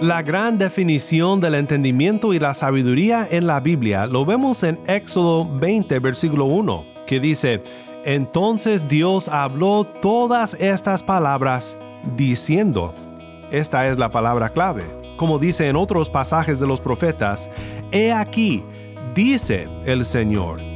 La gran definición del entendimiento y la sabiduría en la Biblia lo vemos en Éxodo 20, versículo 1, que dice, Entonces Dios habló todas estas palabras diciendo, esta es la palabra clave, como dice en otros pasajes de los profetas, He aquí, dice el Señor.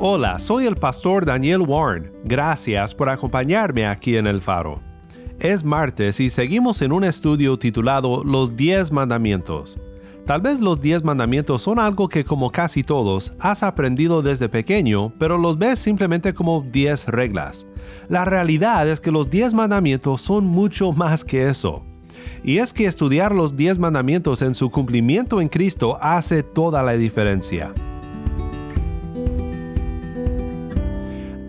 Hola, soy el pastor Daniel Warren. Gracias por acompañarme aquí en El Faro. Es martes y seguimos en un estudio titulado Los 10 Mandamientos. Tal vez los 10 mandamientos son algo que como casi todos has aprendido desde pequeño, pero los ves simplemente como 10 reglas. La realidad es que los 10 mandamientos son mucho más que eso. Y es que estudiar los 10 mandamientos en su cumplimiento en Cristo hace toda la diferencia.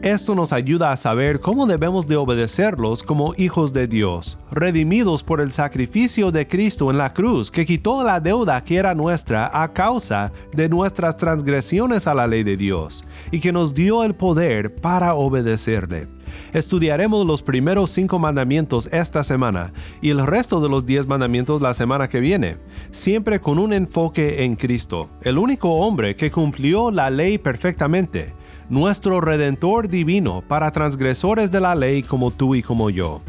Esto nos ayuda a saber cómo debemos de obedecerlos como hijos de Dios, redimidos por el sacrificio de Cristo en la cruz que quitó la deuda que era nuestra a causa de nuestras transgresiones a la ley de Dios y que nos dio el poder para obedecerle. Estudiaremos los primeros cinco mandamientos esta semana y el resto de los diez mandamientos la semana que viene, siempre con un enfoque en Cristo, el único hombre que cumplió la ley perfectamente nuestro Redentor divino para transgresores de la ley como tú y como yo.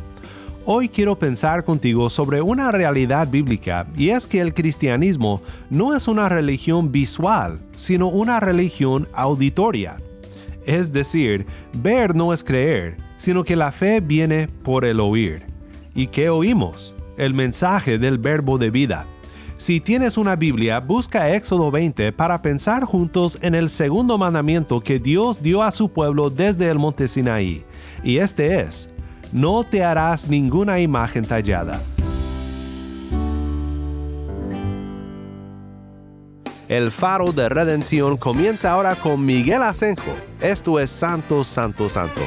Hoy quiero pensar contigo sobre una realidad bíblica y es que el cristianismo no es una religión visual, sino una religión auditoria. Es decir, ver no es creer, sino que la fe viene por el oír. ¿Y qué oímos? El mensaje del verbo de vida. Si tienes una Biblia, busca Éxodo 20 para pensar juntos en el segundo mandamiento que Dios dio a su pueblo desde el monte Sinaí. Y este es, no te harás ninguna imagen tallada. El faro de redención comienza ahora con Miguel Asenjo. Esto es Santo, Santo, Santo.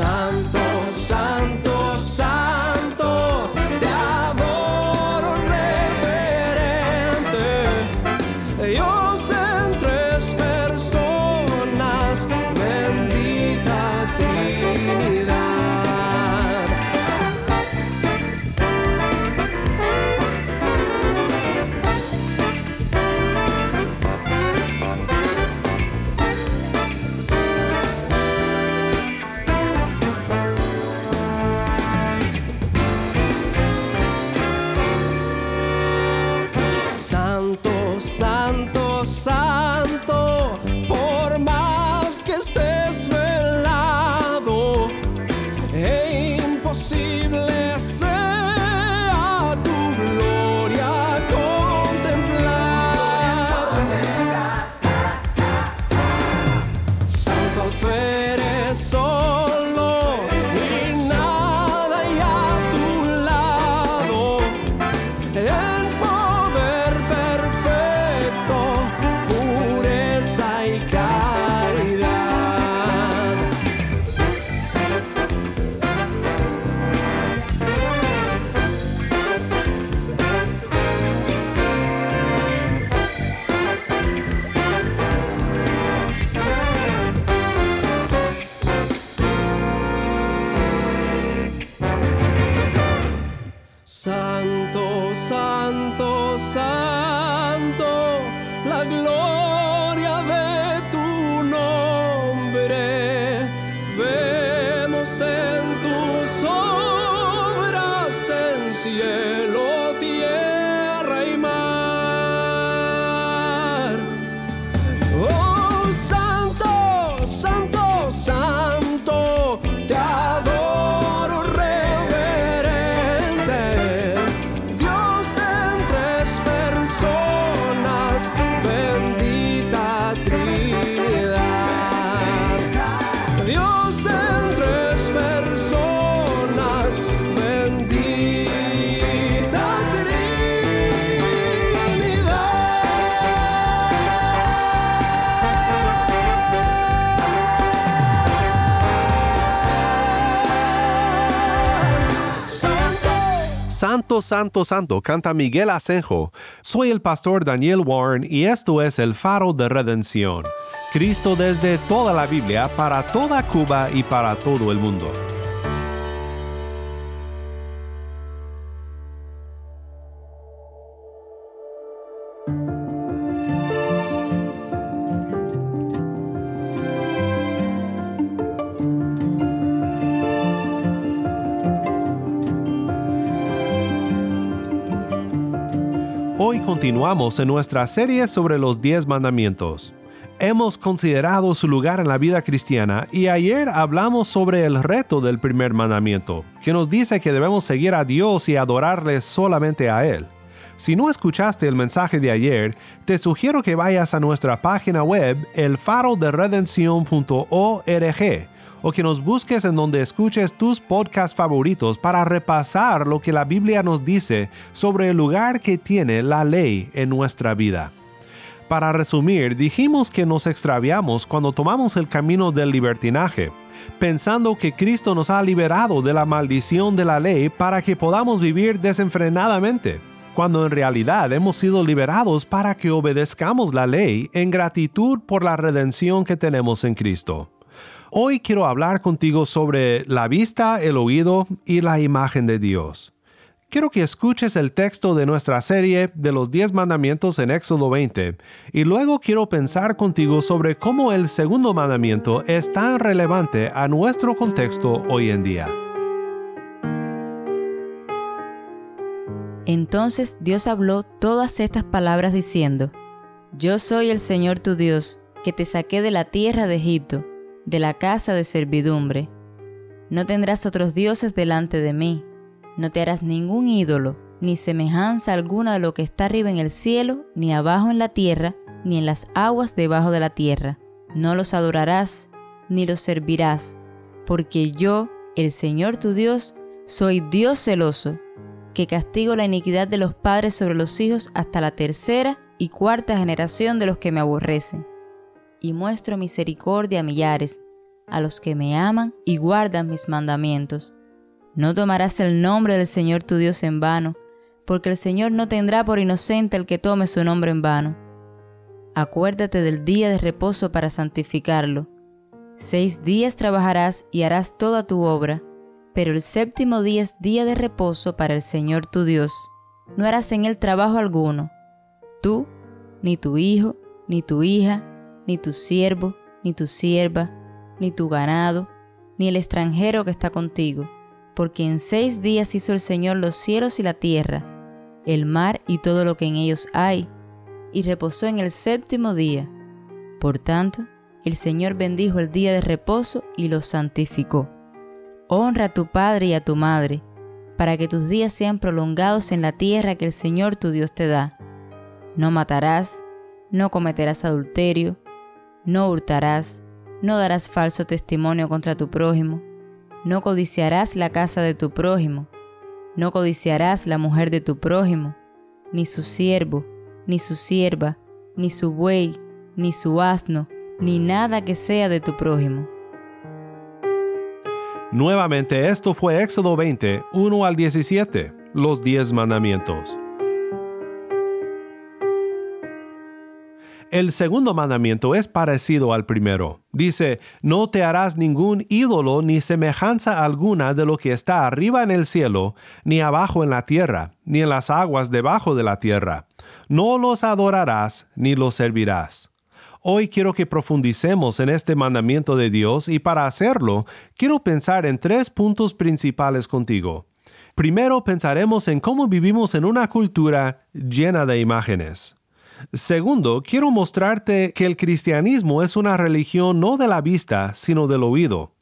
Santo Santo, santo, santo, canta Miguel Asenjo. Soy el pastor Daniel Warren y esto es el faro de redención. Cristo desde toda la Biblia, para toda Cuba y para todo el mundo. Continuamos en nuestra serie sobre los 10 mandamientos. Hemos considerado su lugar en la vida cristiana y ayer hablamos sobre el reto del primer mandamiento, que nos dice que debemos seguir a Dios y adorarle solamente a Él. Si no escuchaste el mensaje de ayer, te sugiero que vayas a nuestra página web elfaroderedención.org o que nos busques en donde escuches tus podcasts favoritos para repasar lo que la Biblia nos dice sobre el lugar que tiene la ley en nuestra vida. Para resumir, dijimos que nos extraviamos cuando tomamos el camino del libertinaje, pensando que Cristo nos ha liberado de la maldición de la ley para que podamos vivir desenfrenadamente, cuando en realidad hemos sido liberados para que obedezcamos la ley en gratitud por la redención que tenemos en Cristo. Hoy quiero hablar contigo sobre la vista, el oído y la imagen de Dios. Quiero que escuches el texto de nuestra serie de los 10 mandamientos en Éxodo 20 y luego quiero pensar contigo sobre cómo el segundo mandamiento es tan relevante a nuestro contexto hoy en día. Entonces Dios habló todas estas palabras diciendo, Yo soy el Señor tu Dios, que te saqué de la tierra de Egipto, de la casa de servidumbre. No tendrás otros dioses delante de mí, no te harás ningún ídolo, ni semejanza alguna de lo que está arriba en el cielo, ni abajo en la tierra, ni en las aguas debajo de la tierra. No los adorarás, ni los servirás, porque yo, el Señor tu Dios, soy Dios celoso, que castigo la iniquidad de los padres sobre los hijos hasta la tercera y cuarta generación de los que me aborrecen. Y muestro misericordia a millares, a los que me aman y guardan mis mandamientos. No tomarás el nombre del Señor tu Dios en vano, porque el Señor no tendrá por inocente el que tome su nombre en vano. Acuérdate del día de reposo para santificarlo. Seis días trabajarás y harás toda tu obra, pero el séptimo día es día de reposo para el Señor tu Dios. No harás en él trabajo alguno, tú, ni tu hijo, ni tu hija, ni tu siervo, ni tu sierva, ni tu ganado, ni el extranjero que está contigo, porque en seis días hizo el Señor los cielos y la tierra, el mar y todo lo que en ellos hay, y reposó en el séptimo día. Por tanto, el Señor bendijo el día de reposo y lo santificó. Honra a tu padre y a tu madre, para que tus días sean prolongados en la tierra que el Señor tu Dios te da. No matarás, no cometerás adulterio, no hurtarás, no darás falso testimonio contra tu prójimo, no codiciarás la casa de tu prójimo, no codiciarás la mujer de tu prójimo, ni su siervo, ni su sierva, ni su buey, ni su asno, ni nada que sea de tu prójimo. Nuevamente esto fue Éxodo 20, 1 al 17, los 10 mandamientos. El segundo mandamiento es parecido al primero. Dice, no te harás ningún ídolo ni semejanza alguna de lo que está arriba en el cielo, ni abajo en la tierra, ni en las aguas debajo de la tierra. No los adorarás ni los servirás. Hoy quiero que profundicemos en este mandamiento de Dios y para hacerlo quiero pensar en tres puntos principales contigo. Primero pensaremos en cómo vivimos en una cultura llena de imágenes. Segundo, quiero mostrarte que el cristianismo es una religión no de la vista, sino del oído.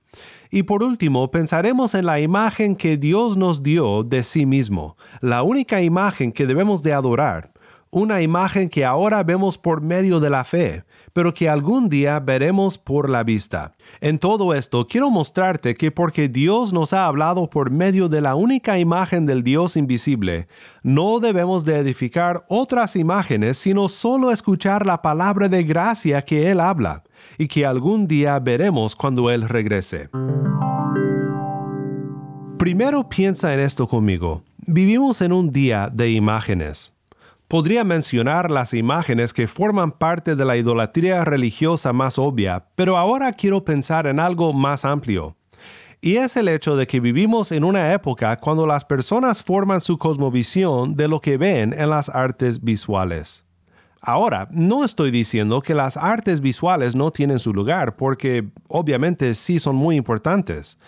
Y por último, pensaremos en la imagen que Dios nos dio de sí mismo, la única imagen que debemos de adorar, una imagen que ahora vemos por medio de la fe, pero que algún día veremos por la vista. En todo esto quiero mostrarte que porque Dios nos ha hablado por medio de la única imagen del Dios invisible, no debemos de edificar otras imágenes, sino solo escuchar la palabra de gracia que Él habla, y que algún día veremos cuando Él regrese. Primero piensa en esto conmigo. Vivimos en un día de imágenes. Podría mencionar las imágenes que forman parte de la idolatría religiosa más obvia, pero ahora quiero pensar en algo más amplio. Y es el hecho de que vivimos en una época cuando las personas forman su cosmovisión de lo que ven en las artes visuales. Ahora, no estoy diciendo que las artes visuales no tienen su lugar, porque obviamente sí son muy importantes.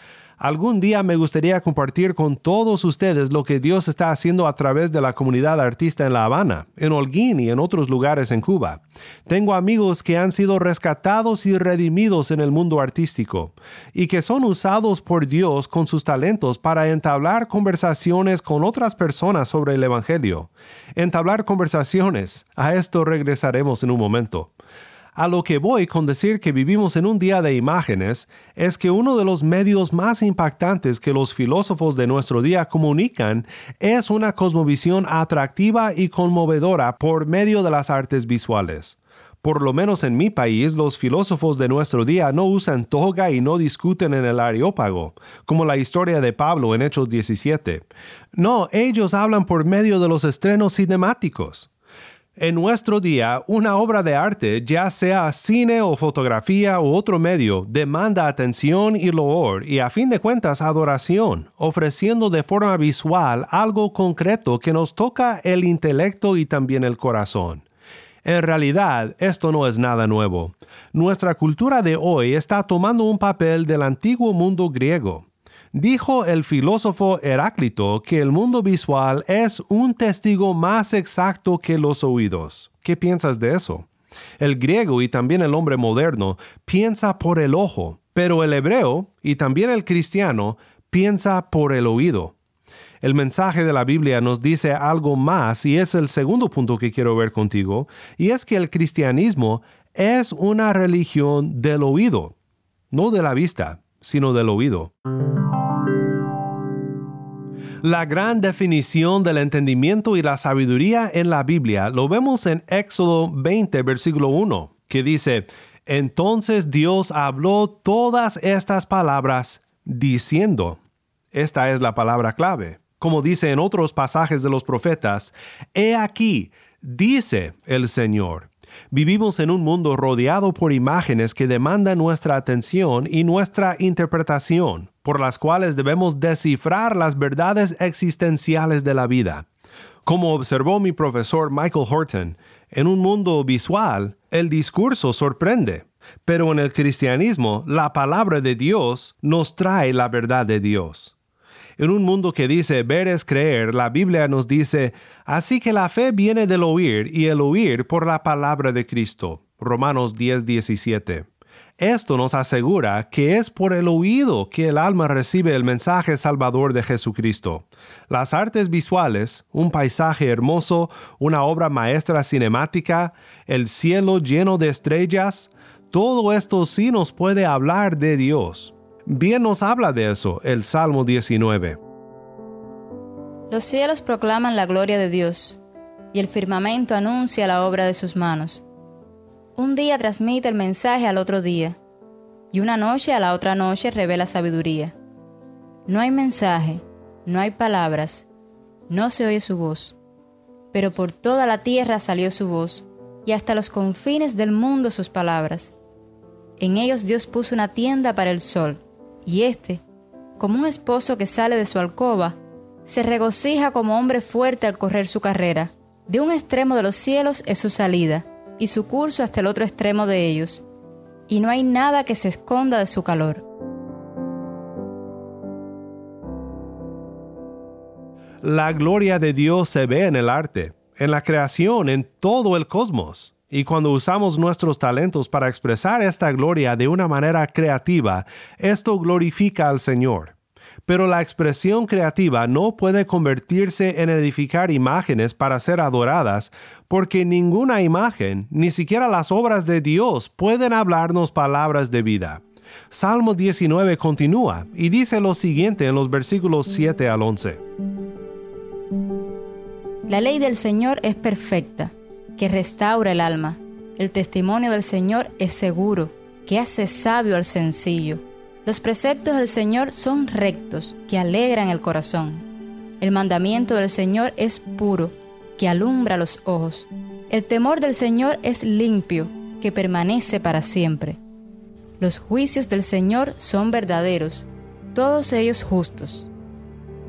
Algún día me gustaría compartir con todos ustedes lo que Dios está haciendo a través de la comunidad artista en La Habana, en Holguín y en otros lugares en Cuba. Tengo amigos que han sido rescatados y redimidos en el mundo artístico y que son usados por Dios con sus talentos para entablar conversaciones con otras personas sobre el Evangelio. Entablar conversaciones, a esto regresaremos en un momento. A lo que voy con decir que vivimos en un día de imágenes es que uno de los medios más impactantes que los filósofos de nuestro día comunican es una cosmovisión atractiva y conmovedora por medio de las artes visuales. Por lo menos en mi país, los filósofos de nuestro día no usan toga y no discuten en el areópago, como la historia de Pablo en Hechos 17. No, ellos hablan por medio de los estrenos cinemáticos. En nuestro día, una obra de arte, ya sea cine o fotografía u otro medio, demanda atención y loor y a fin de cuentas adoración, ofreciendo de forma visual algo concreto que nos toca el intelecto y también el corazón. En realidad, esto no es nada nuevo. Nuestra cultura de hoy está tomando un papel del antiguo mundo griego, Dijo el filósofo Heráclito que el mundo visual es un testigo más exacto que los oídos. ¿Qué piensas de eso? El griego y también el hombre moderno piensa por el ojo, pero el hebreo y también el cristiano piensa por el oído. El mensaje de la Biblia nos dice algo más y es el segundo punto que quiero ver contigo, y es que el cristianismo es una religión del oído, no de la vista, sino del oído. La gran definición del entendimiento y la sabiduría en la Biblia lo vemos en Éxodo 20, versículo 1, que dice, Entonces Dios habló todas estas palabras diciendo, esta es la palabra clave, como dice en otros pasajes de los profetas, He aquí, dice el Señor. Vivimos en un mundo rodeado por imágenes que demandan nuestra atención y nuestra interpretación, por las cuales debemos descifrar las verdades existenciales de la vida. Como observó mi profesor Michael Horton, en un mundo visual, el discurso sorprende, pero en el cristianismo, la palabra de Dios nos trae la verdad de Dios. En un mundo que dice ver es creer, la Biblia nos dice, así que la fe viene del oír y el oír por la palabra de Cristo. Romanos 10, 17. Esto nos asegura que es por el oído que el alma recibe el mensaje salvador de Jesucristo. Las artes visuales, un paisaje hermoso, una obra maestra cinemática, el cielo lleno de estrellas, todo esto sí nos puede hablar de Dios. Bien nos habla de eso el Salmo 19. Los cielos proclaman la gloria de Dios, y el firmamento anuncia la obra de sus manos. Un día transmite el mensaje al otro día, y una noche a la otra noche revela sabiduría. No hay mensaje, no hay palabras, no se oye su voz, pero por toda la tierra salió su voz, y hasta los confines del mundo sus palabras. En ellos Dios puso una tienda para el sol, y éste, como un esposo que sale de su alcoba, se regocija como hombre fuerte al correr su carrera. De un extremo de los cielos es su salida, y su curso hasta el otro extremo de ellos, y no hay nada que se esconda de su calor. La gloria de Dios se ve en el arte, en la creación, en todo el cosmos. Y cuando usamos nuestros talentos para expresar esta gloria de una manera creativa, esto glorifica al Señor. Pero la expresión creativa no puede convertirse en edificar imágenes para ser adoradas, porque ninguna imagen, ni siquiera las obras de Dios, pueden hablarnos palabras de vida. Salmo 19 continúa y dice lo siguiente en los versículos 7 al 11. La ley del Señor es perfecta que restaura el alma. El testimonio del Señor es seguro, que hace sabio al sencillo. Los preceptos del Señor son rectos, que alegran el corazón. El mandamiento del Señor es puro, que alumbra los ojos. El temor del Señor es limpio, que permanece para siempre. Los juicios del Señor son verdaderos, todos ellos justos.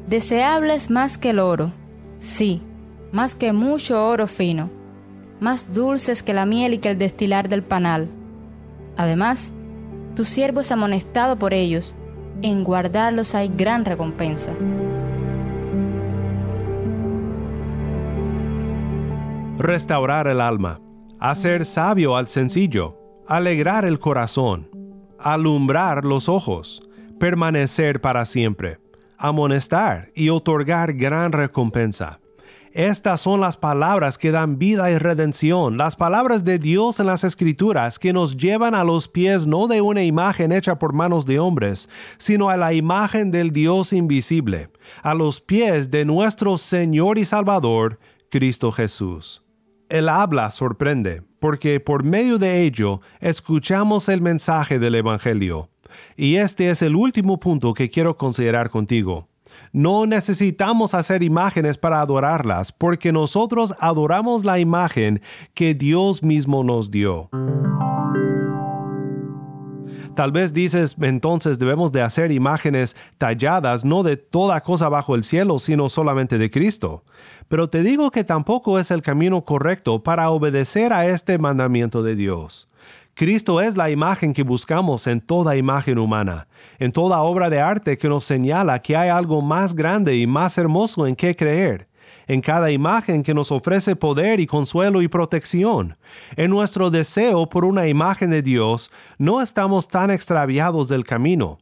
Deseables más que el oro, sí, más que mucho oro fino más dulces que la miel y que el destilar del panal. Además, tu siervo es amonestado por ellos, en guardarlos hay gran recompensa. Restaurar el alma, hacer sabio al sencillo, alegrar el corazón, alumbrar los ojos, permanecer para siempre, amonestar y otorgar gran recompensa. Estas son las palabras que dan vida y redención, las palabras de Dios en las Escrituras que nos llevan a los pies no de una imagen hecha por manos de hombres, sino a la imagen del Dios invisible, a los pies de nuestro Señor y Salvador, Cristo Jesús. El habla sorprende, porque por medio de ello escuchamos el mensaje del Evangelio. Y este es el último punto que quiero considerar contigo. No necesitamos hacer imágenes para adorarlas, porque nosotros adoramos la imagen que Dios mismo nos dio. Tal vez dices, entonces debemos de hacer imágenes talladas no de toda cosa bajo el cielo, sino solamente de Cristo. Pero te digo que tampoco es el camino correcto para obedecer a este mandamiento de Dios. Cristo es la imagen que buscamos en toda imagen humana, en toda obra de arte que nos señala que hay algo más grande y más hermoso en que creer, en cada imagen que nos ofrece poder y consuelo y protección. En nuestro deseo por una imagen de Dios, no estamos tan extraviados del camino.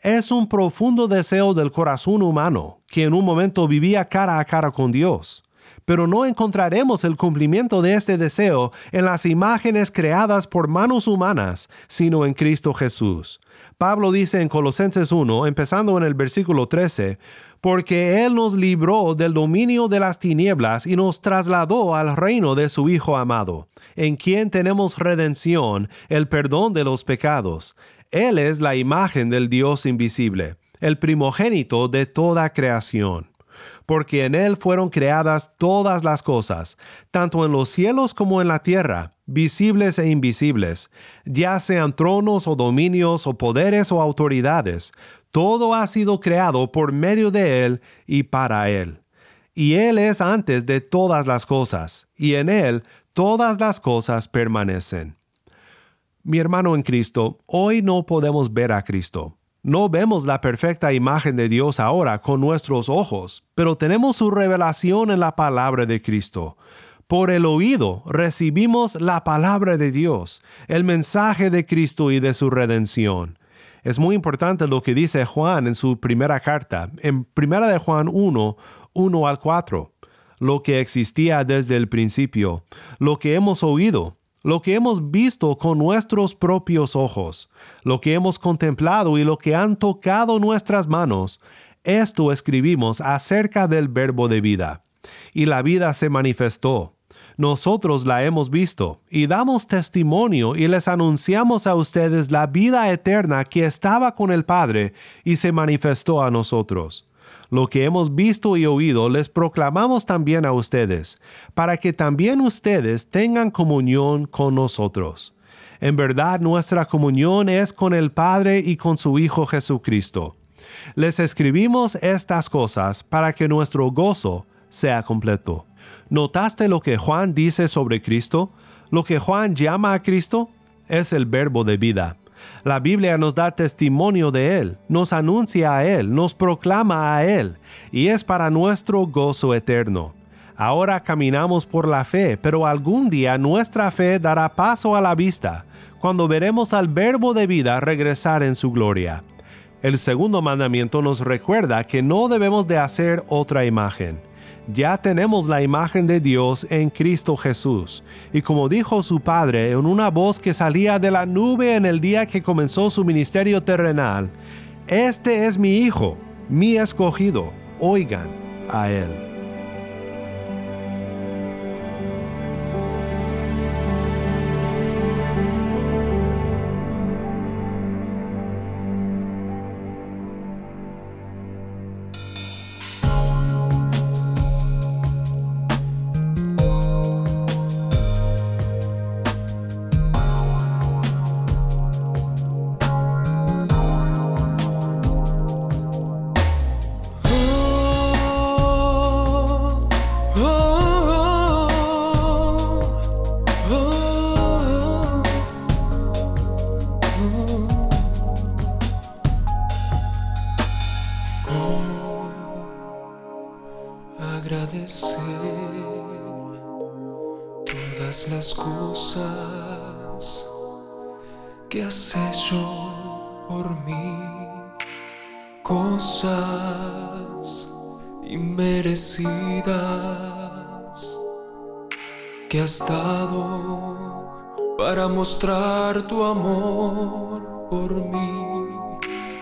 Es un profundo deseo del corazón humano, que en un momento vivía cara a cara con Dios pero no encontraremos el cumplimiento de este deseo en las imágenes creadas por manos humanas, sino en Cristo Jesús. Pablo dice en Colosenses 1, empezando en el versículo 13, porque Él nos libró del dominio de las tinieblas y nos trasladó al reino de su Hijo amado, en quien tenemos redención, el perdón de los pecados. Él es la imagen del Dios invisible, el primogénito de toda creación porque en Él fueron creadas todas las cosas, tanto en los cielos como en la tierra, visibles e invisibles, ya sean tronos o dominios o poderes o autoridades, todo ha sido creado por medio de Él y para Él. Y Él es antes de todas las cosas, y en Él todas las cosas permanecen. Mi hermano en Cristo, hoy no podemos ver a Cristo, no vemos la perfecta imagen de Dios ahora con nuestros ojos, pero tenemos su revelación en la palabra de Cristo. Por el oído recibimos la palabra de Dios, el mensaje de Cristo y de su redención. Es muy importante lo que dice Juan en su primera carta, en primera de Juan 1, 1 al 4. Lo que existía desde el principio, lo que hemos oído, lo que hemos visto con nuestros propios ojos, lo que hemos contemplado y lo que han tocado nuestras manos, esto escribimos acerca del verbo de vida. Y la vida se manifestó. Nosotros la hemos visto y damos testimonio y les anunciamos a ustedes la vida eterna que estaba con el Padre y se manifestó a nosotros. Lo que hemos visto y oído les proclamamos también a ustedes, para que también ustedes tengan comunión con nosotros. En verdad nuestra comunión es con el Padre y con su Hijo Jesucristo. Les escribimos estas cosas para que nuestro gozo sea completo. ¿Notaste lo que Juan dice sobre Cristo? Lo que Juan llama a Cristo es el verbo de vida. La Biblia nos da testimonio de Él, nos anuncia a Él, nos proclama a Él, y es para nuestro gozo eterno. Ahora caminamos por la fe, pero algún día nuestra fe dará paso a la vista, cuando veremos al Verbo de vida regresar en su gloria. El segundo mandamiento nos recuerda que no debemos de hacer otra imagen ya tenemos la imagen de Dios en Cristo Jesús. Y como dijo su Padre en una voz que salía de la nube en el día que comenzó su ministerio terrenal, Este es mi Hijo, mi escogido, oigan a Él. Las cosas que has hecho por mí, cosas inmerecidas que has dado para mostrar tu amor por mí,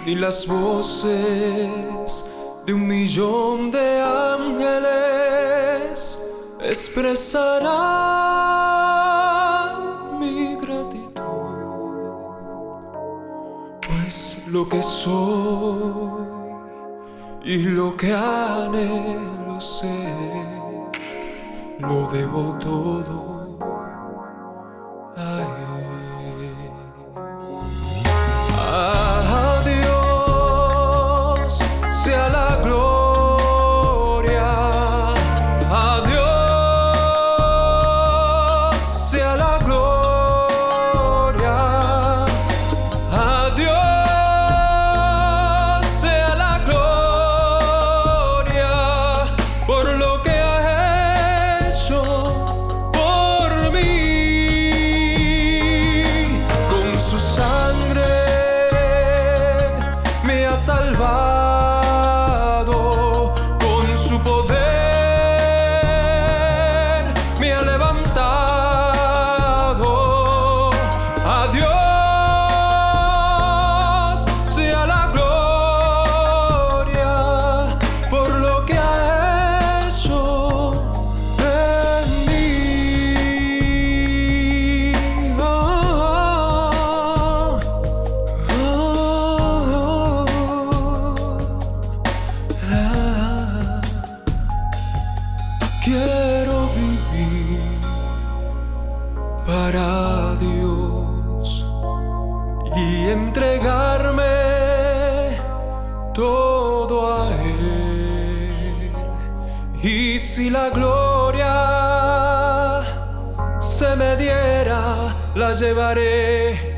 ni las voces de un millón de ángeles expresarán pues lo que soy y lo que anhelo ser, lo debo todo la llevaré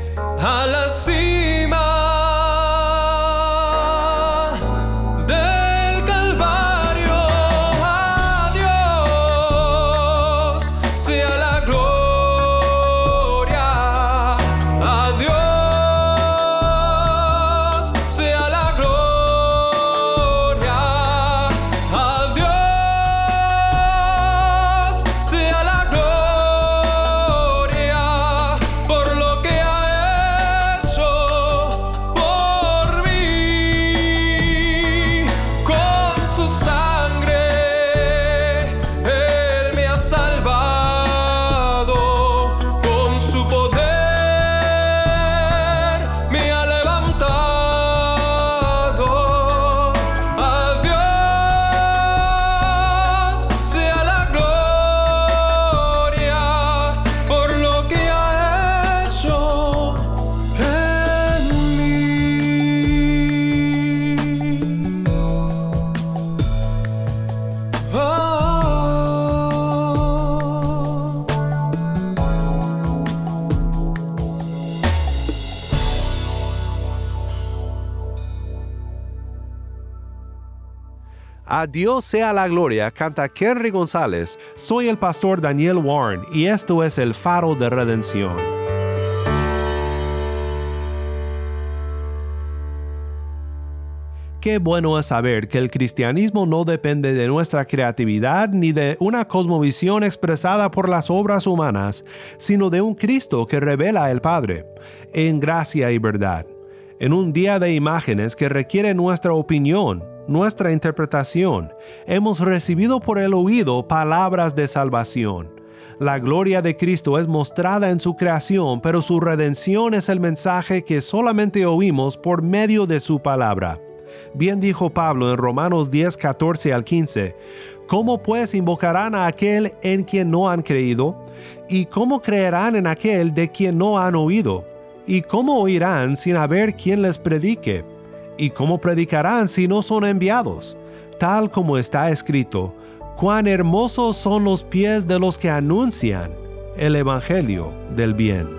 A Dios sea la gloria, canta Henry González. Soy el pastor Daniel Warren y esto es el faro de redención. Qué bueno es saber que el cristianismo no depende de nuestra creatividad ni de una cosmovisión expresada por las obras humanas, sino de un Cristo que revela el Padre, en gracia y verdad. En un día de imágenes que requiere nuestra opinión, nuestra interpretación, hemos recibido por el oído palabras de salvación. La gloria de Cristo es mostrada en su creación, pero su redención es el mensaje que solamente oímos por medio de su palabra. Bien dijo Pablo en Romanos 10, 14 al 15, ¿cómo pues invocarán a aquel en quien no han creído? ¿Y cómo creerán en aquel de quien no han oído? ¿Y cómo oirán sin haber quien les predique? ¿Y cómo predicarán si no son enviados? Tal como está escrito, cuán hermosos son los pies de los que anuncian el Evangelio del bien.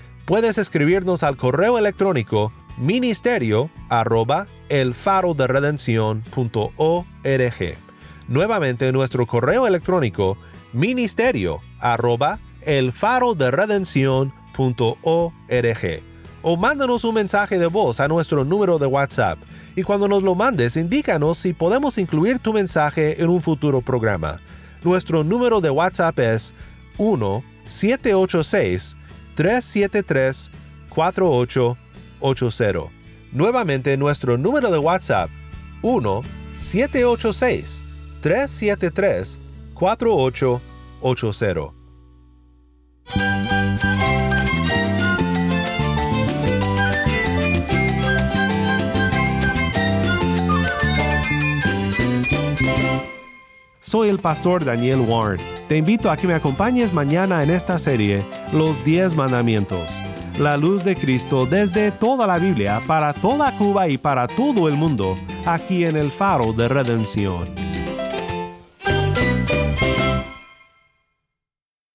puedes escribirnos al correo electrónico ministerio arroba el faro de Nuevamente nuestro correo electrónico ministerio arroba el faro de o mándanos un mensaje de voz a nuestro número de WhatsApp. Y cuando nos lo mandes indícanos si podemos incluir tu mensaje en un futuro programa. Nuestro número de WhatsApp es 1 786 373-4880. Nuevamente nuestro número de WhatsApp 1-786-373-4880. Soy el pastor Daniel Warren. Te invito a que me acompañes mañana en esta serie, Los 10 Mandamientos. La luz de Cristo desde toda la Biblia, para toda Cuba y para todo el mundo, aquí en el faro de redención.